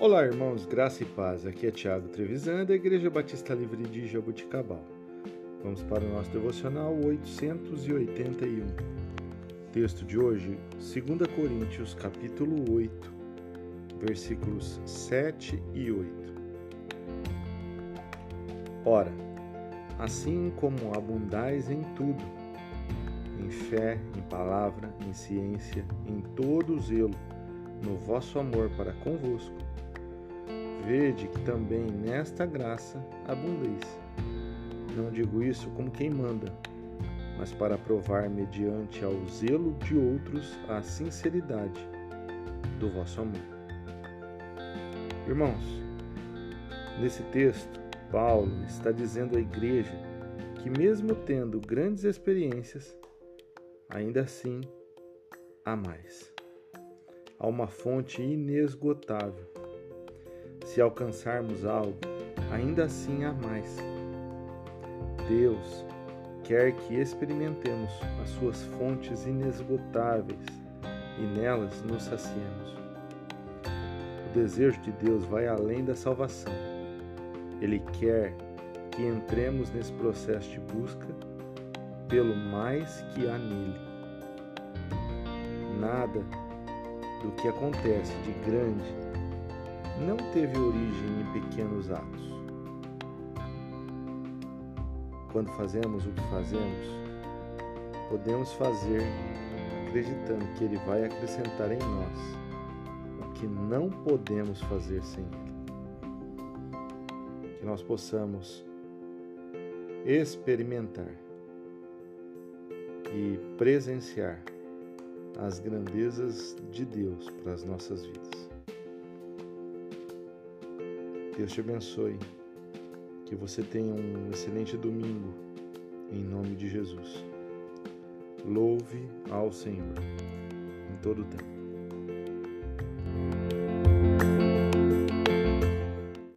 Olá, irmãos, graça e paz. Aqui é Tiago Trevisan, da Igreja Batista Livre de Jabuticabal. Vamos para o nosso devocional 881. Texto de hoje, 2 Coríntios, capítulo 8, versículos 7 e 8. Ora, assim como abundais em tudo, em fé, em palavra, em ciência, em todo zelo, no vosso amor para convosco, vede que também nesta graça abundeis. Não digo isso como quem manda, mas para provar mediante ao zelo de outros a sinceridade do vosso amor. Irmãos, nesse texto, Paulo está dizendo à igreja que, mesmo tendo grandes experiências, ainda assim há mais. Há uma fonte inesgotável. Se alcançarmos algo, ainda assim há mais. Deus quer que experimentemos as suas fontes inesgotáveis e nelas nos saciemos. O desejo de Deus vai além da salvação. Ele quer que entremos nesse processo de busca pelo mais que há nele. Nada do que acontece de grande não teve origem em pequenos atos. Quando fazemos o que fazemos, podemos fazer acreditando que Ele vai acrescentar em nós o que não podemos fazer sem Ele. Que nós possamos experimentar e presenciar as grandezas de Deus para as nossas vidas. Deus te abençoe, que você tenha um excelente domingo, em nome de Jesus. Louve ao Senhor em todo o tempo.